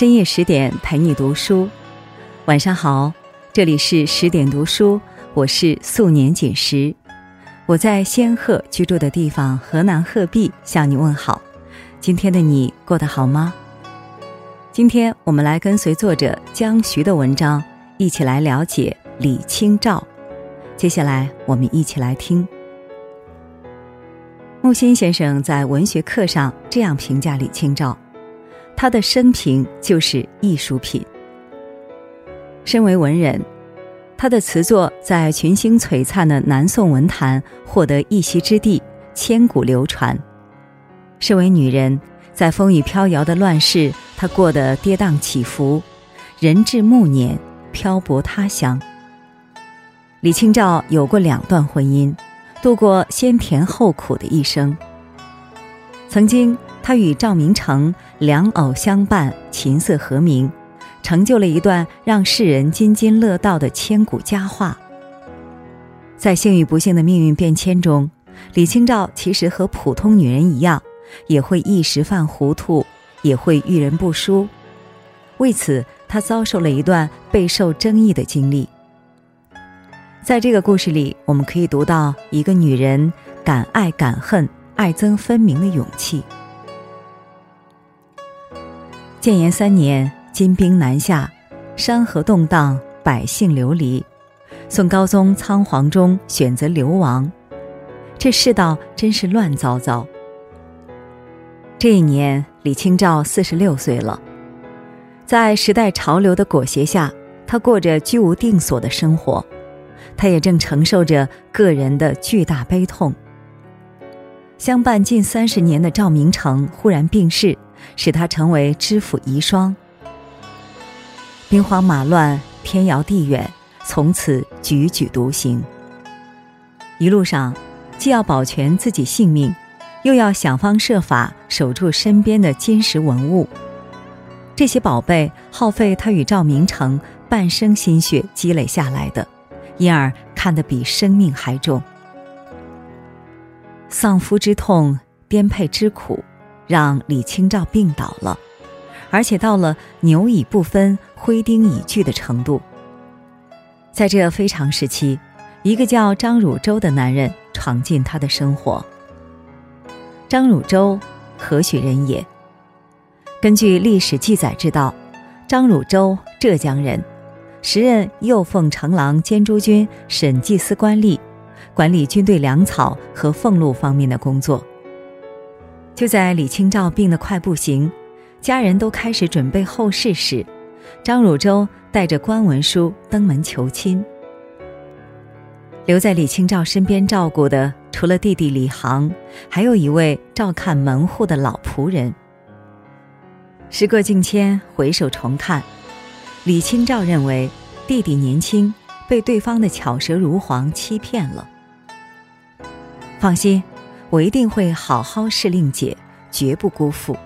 深夜十点陪你读书，晚上好，这里是十点读书，我是素年锦时，我在仙鹤居住的地方河南鹤壁向你问好。今天的你过得好吗？今天我们来跟随作者江徐的文章，一起来了解李清照。接下来我们一起来听木心先生在文学课上这样评价李清照。他的生平就是艺术品。身为文人，他的词作在群星璀璨的南宋文坛获得一席之地，千古流传。身为女人，在风雨飘摇的乱世，她过得跌宕起伏，人至暮年，漂泊他乡。李清照有过两段婚姻，度过先甜后苦的一生。曾经。他与赵明诚两偶相伴，琴瑟和鸣，成就了一段让世人津津乐道的千古佳话。在幸与不幸的命运变迁中，李清照其实和普通女人一样，也会一时犯糊涂，也会遇人不淑。为此，她遭受了一段备受争议的经历。在这个故事里，我们可以读到一个女人敢爱敢恨、爱憎分明的勇气。建炎三年，金兵南下，山河动荡，百姓流离。宋高宗仓皇中选择流亡，这世道真是乱糟糟。这一年，李清照四十六岁了，在时代潮流的裹挟下，她过着居无定所的生活，她也正承受着个人的巨大悲痛。相伴近三十年的赵明诚忽然病逝。使他成为知府遗孀。兵荒马乱，天遥地远，从此踽踽独行。一路上，既要保全自己性命，又要想方设法守住身边的金石文物。这些宝贝耗费他与赵明诚半生心血积累下来的，因而看得比生命还重。丧夫之痛，颠沛之苦。让李清照病倒了，而且到了牛已不分、灰丁已聚的程度。在这非常时期，一个叫张汝舟的男人闯进他的生活。张汝舟何许人也？根据历史记载知道，张汝舟浙江人，时任右奉承郎兼诸军审计司官吏，管理军队粮草和俸禄方面的工作。就在李清照病得快不行，家人都开始准备后事时，张汝舟带着官文书登门求亲。留在李清照身边照顾的，除了弟弟李航，还有一位照看门户的老仆人。时过境迁，回首重看，李清照认为弟弟年轻，被对方的巧舌如簧欺骗了。放心。我一定会好好侍令姐，绝不辜负。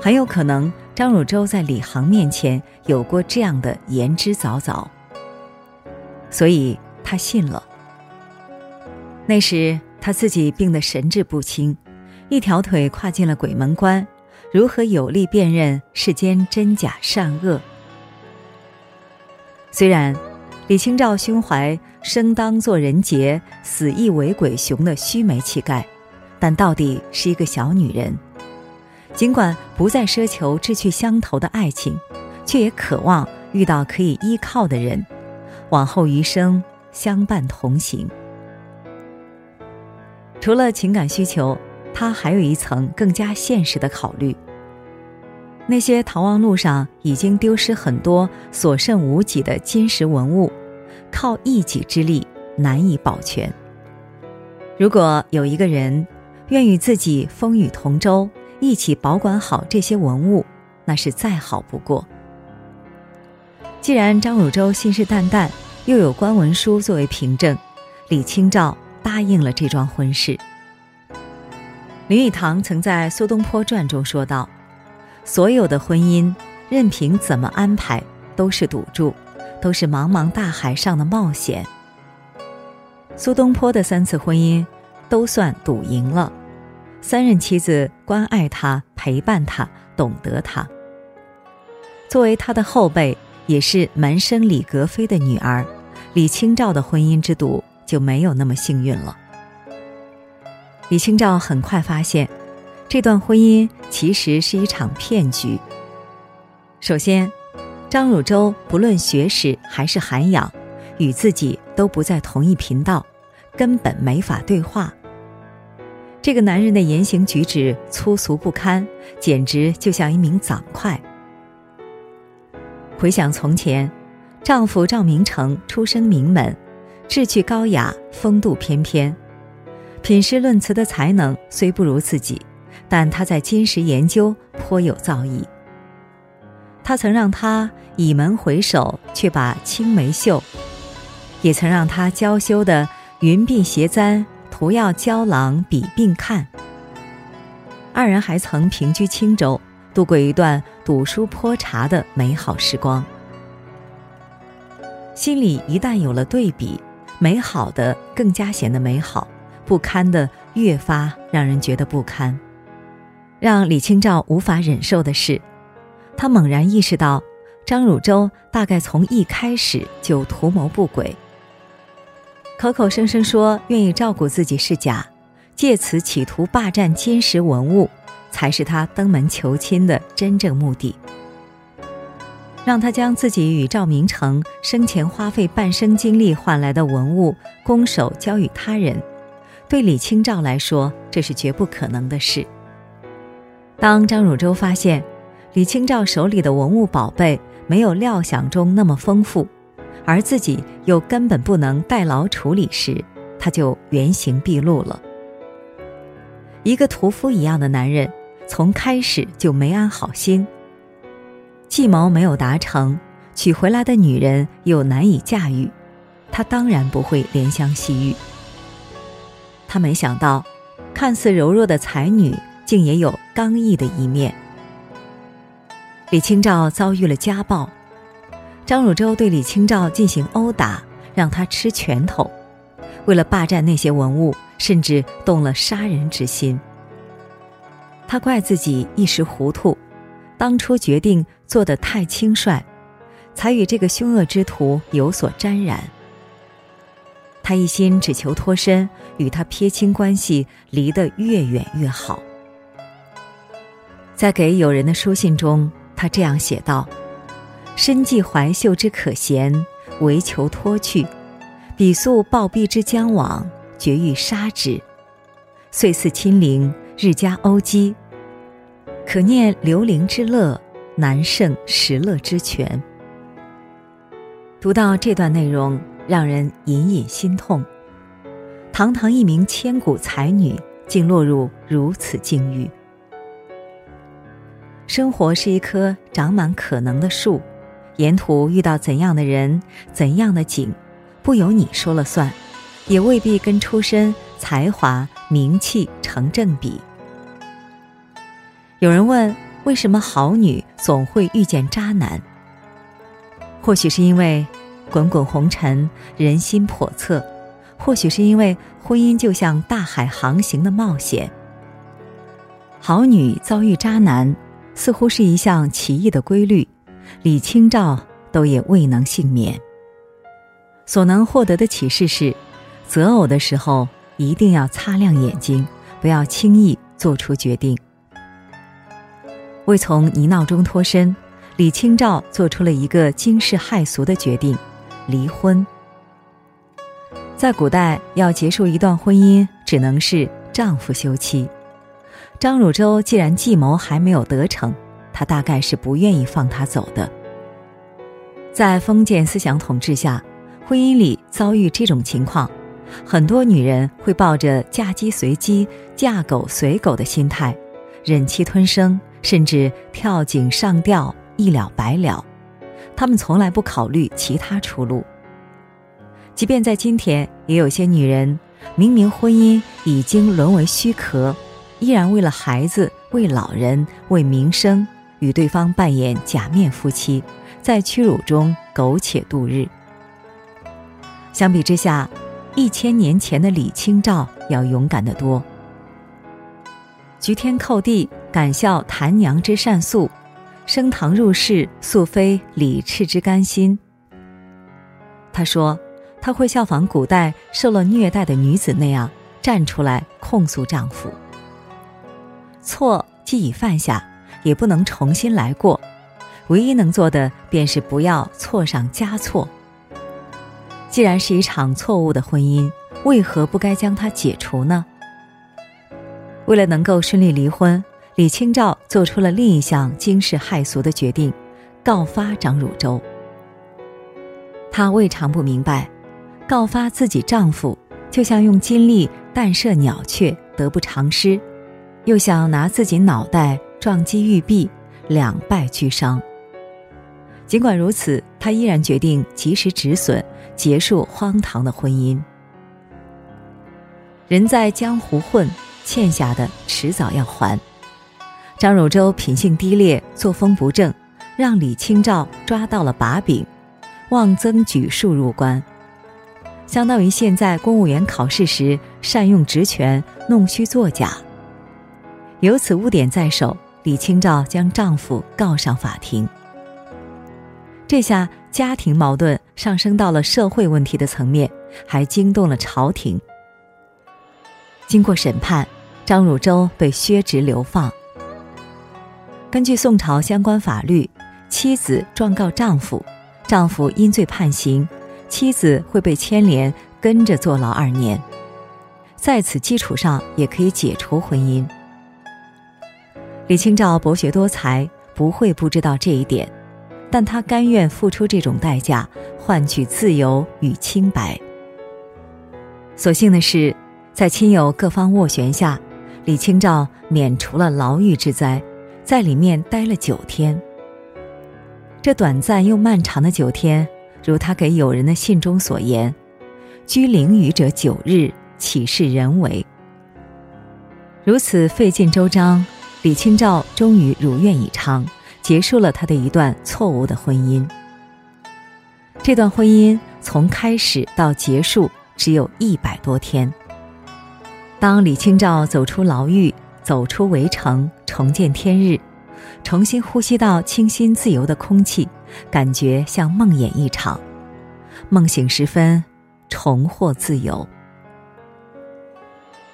很有可能张汝舟在李航面前有过这样的言之凿凿，所以他信了。那时他自己病得神志不清，一条腿跨进了鬼门关，如何有力辨认世间真假善恶？虽然。李清照胸怀“生当作人杰，死亦为鬼雄”的须眉气概，但到底是一个小女人。尽管不再奢求志趣相投的爱情，却也渴望遇到可以依靠的人，往后余生相伴同行。除了情感需求，她还有一层更加现实的考虑。那些逃亡路上已经丢失很多、所剩无几的金石文物，靠一己之力难以保全。如果有一个人愿与自己风雨同舟，一起保管好这些文物，那是再好不过。既然张汝舟信誓旦旦，又有官文书作为凭证，李清照答应了这桩婚事。林语堂曾在《苏东坡传》中说道。所有的婚姻，任凭怎么安排，都是赌注，都是茫茫大海上的冒险。苏东坡的三次婚姻，都算赌赢了。三任妻子关爱他，陪伴他，懂得他。作为他的后辈，也是门生李格非的女儿，李清照的婚姻之赌就没有那么幸运了。李清照很快发现，这段婚姻其实是一场骗局。首先，张汝舟不论学识还是涵养，与自己都不在同一频道，根本没法对话。这个男人的言行举止粗俗不堪，简直就像一名掌块。回想从前，丈夫赵明诚出身名门，志趣高雅，风度翩翩。品诗论词的才能虽不如自己，但他在金石研究颇有造诣。他曾让他倚门回首，却把青梅嗅；也曾让他娇羞的云鬓斜簪，图要娇郎比鬓看。二人还曾平居青州，度过一段赌书泼茶的美好时光。心里一旦有了对比，美好的更加显得美好。不堪的越发让人觉得不堪，让李清照无法忍受的是，他猛然意识到，张汝舟大概从一开始就图谋不轨，口口声声说愿意照顾自己是假，借此企图霸占金石文物，才是他登门求亲的真正目的。让他将自己与赵明诚生前花费半生精力换来的文物拱手交予他人。对李清照来说，这是绝不可能的事。当张汝舟发现李清照手里的文物宝贝没有料想中那么丰富，而自己又根本不能代劳处理时，他就原形毕露了。一个屠夫一样的男人，从开始就没安好心。计谋没有达成，娶回来的女人又难以驾驭，他当然不会怜香惜玉。他没想到，看似柔弱的才女，竟也有刚毅的一面。李清照遭遇了家暴，张汝舟对李清照进行殴打，让她吃拳头。为了霸占那些文物，甚至动了杀人之心。他怪自己一时糊涂，当初决定做得太轻率，才与这个凶恶之徒有所沾染。他一心只求脱身，与他撇清关系，离得越远越好。在给友人的书信中，他这样写道：“深记怀秀之可怜，唯求脱去；彼素暴毙之将往，绝欲杀之。遂似亲邻，日加殴击。可念流灵之乐，难胜石乐之权。”读到这段内容。让人隐隐心痛。堂堂一名千古才女，竟落入如此境遇。生活是一棵长满可能的树，沿途遇到怎样的人、怎样的景，不由你说了算，也未必跟出身、才华、名气成正比。有人问：为什么好女总会遇见渣男？或许是因为。滚滚红尘，人心叵测。或许是因为婚姻就像大海航行的冒险。好女遭遇渣男，似乎是一项奇异的规律。李清照都也未能幸免。所能获得的启示是：择偶的时候一定要擦亮眼睛，不要轻易做出决定。为从泥淖中脱身，李清照做出了一个惊世骇俗的决定。离婚，在古代要结束一段婚姻，只能是丈夫休妻。张汝舟既然计谋还没有得逞，他大概是不愿意放他走的。在封建思想统治下，婚姻里遭遇这种情况，很多女人会抱着嫁鸡随鸡、嫁狗随狗的心态，忍气吞声，甚至跳井上吊，一了百了。他们从来不考虑其他出路。即便在今天，也有些女人明明婚姻已经沦为虚壳，依然为了孩子、为老人、为名声，与对方扮演假面夫妻，在屈辱中苟且度日。相比之下，一千年前的李清照要勇敢得多。菊天叩地，敢笑谭娘之善诉。升堂入室，素非李赤之甘心。他说，他会效仿古代受了虐待的女子那样，站出来控诉丈夫。错既已犯下，也不能重新来过，唯一能做的便是不要错上加错。既然是一场错误的婚姻，为何不该将它解除呢？为了能够顺利离婚，李清照做出了另一项惊世骇俗的决定：告发张汝舟。她未尝不明白，告发自己丈夫就像用金力弹射鸟雀，得不偿失；又想拿自己脑袋撞击玉璧，两败俱伤。尽管如此，他依然决定及时止损。结束荒唐的婚姻。人在江湖混，欠下的迟早要还。张汝舟品性低劣，作风不正，让李清照抓到了把柄，妄增举数入关，相当于现在公务员考试时善用职权弄虚作假。有此污点在手，李清照将丈夫告上法庭。这下家庭矛盾上升到了社会问题的层面，还惊动了朝廷。经过审判，张汝舟被削职流放。根据宋朝相关法律，妻子状告丈夫，丈夫因罪判刑，妻子会被牵连跟着坐牢二年。在此基础上，也可以解除婚姻。李清照博学多才，不会不知道这一点。但他甘愿付出这种代价，换取自由与清白。所幸的是，在亲友各方斡旋下，李清照免除了牢狱之灾，在里面待了九天。这短暂又漫长的九天，如他给友人的信中所言：“居灵屿者九日，岂是人为？”如此费尽周章，李清照终于如愿以偿。结束了他的一段错误的婚姻。这段婚姻从开始到结束只有一百多天。当李清照走出牢狱，走出围城，重见天日，重新呼吸到清新自由的空气，感觉像梦魇一场。梦醒时分，重获自由。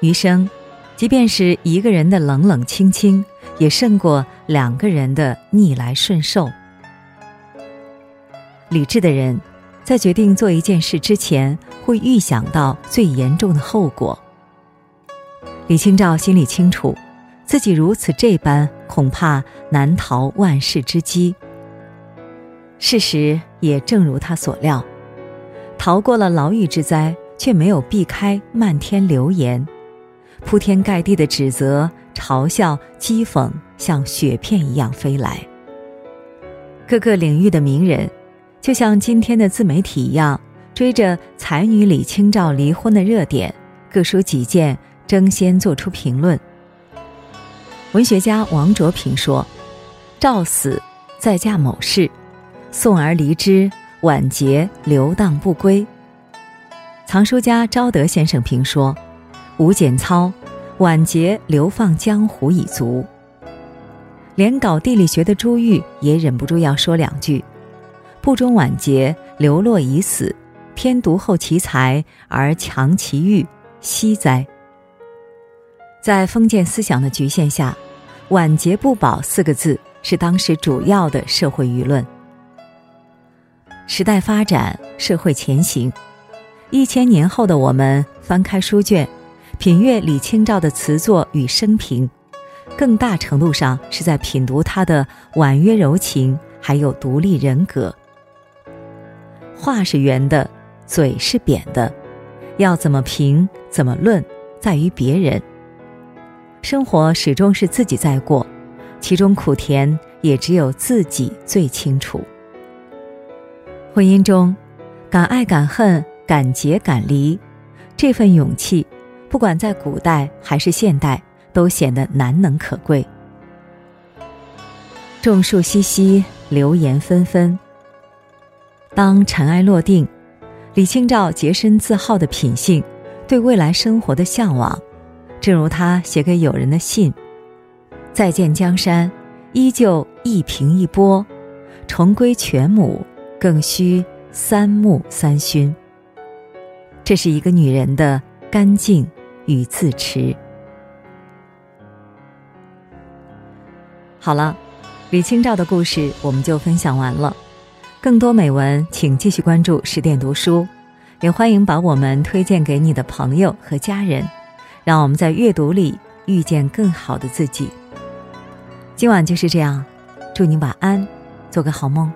余生，即便是一个人的冷冷清清。也胜过两个人的逆来顺受。理智的人，在决定做一件事之前，会预想到最严重的后果。李清照心里清楚，自己如此这般，恐怕难逃万世之机。事实也正如他所料，逃过了牢狱之灾，却没有避开漫天流言。铺天盖地的指责、嘲笑、讥讽，像雪片一样飞来。各个领域的名人，就像今天的自媒体一样，追着才女李清照离婚的热点，各抒己见，争先做出评论。文学家王卓平说：“赵死，再嫁某氏；送儿离之，晚节流荡不归。”藏书家昭德先生评说。吴简操，晚节流放江湖已足。连搞地理学的朱玉也忍不住要说两句：不忠晚节，流落已死，天独厚其才而强其欲，惜哉！在封建思想的局限下，“晚节不保”四个字是当时主要的社会舆论。时代发展，社会前行，一千年后的我们翻开书卷。品阅李清照的词作与生平，更大程度上是在品读她的婉约柔情，还有独立人格。话是圆的，嘴是扁的，要怎么评，怎么论，在于别人。生活始终是自己在过，其中苦甜也只有自己最清楚。婚姻中，敢爱敢恨，敢结敢离，这份勇气。不管在古代还是现代，都显得难能可贵。众树熙熙，流言纷纷。当尘埃落定，李清照洁身自好的品性，对未来生活的向往，正如他写给友人的信：“再见江山，依旧一平一波，重归全母，更需三木三熏。这是一个女人的干净与自持。好了，李清照的故事我们就分享完了。更多美文，请继续关注十点读书，也欢迎把我们推荐给你的朋友和家人，让我们在阅读里遇见更好的自己。今晚就是这样，祝你晚安，做个好梦。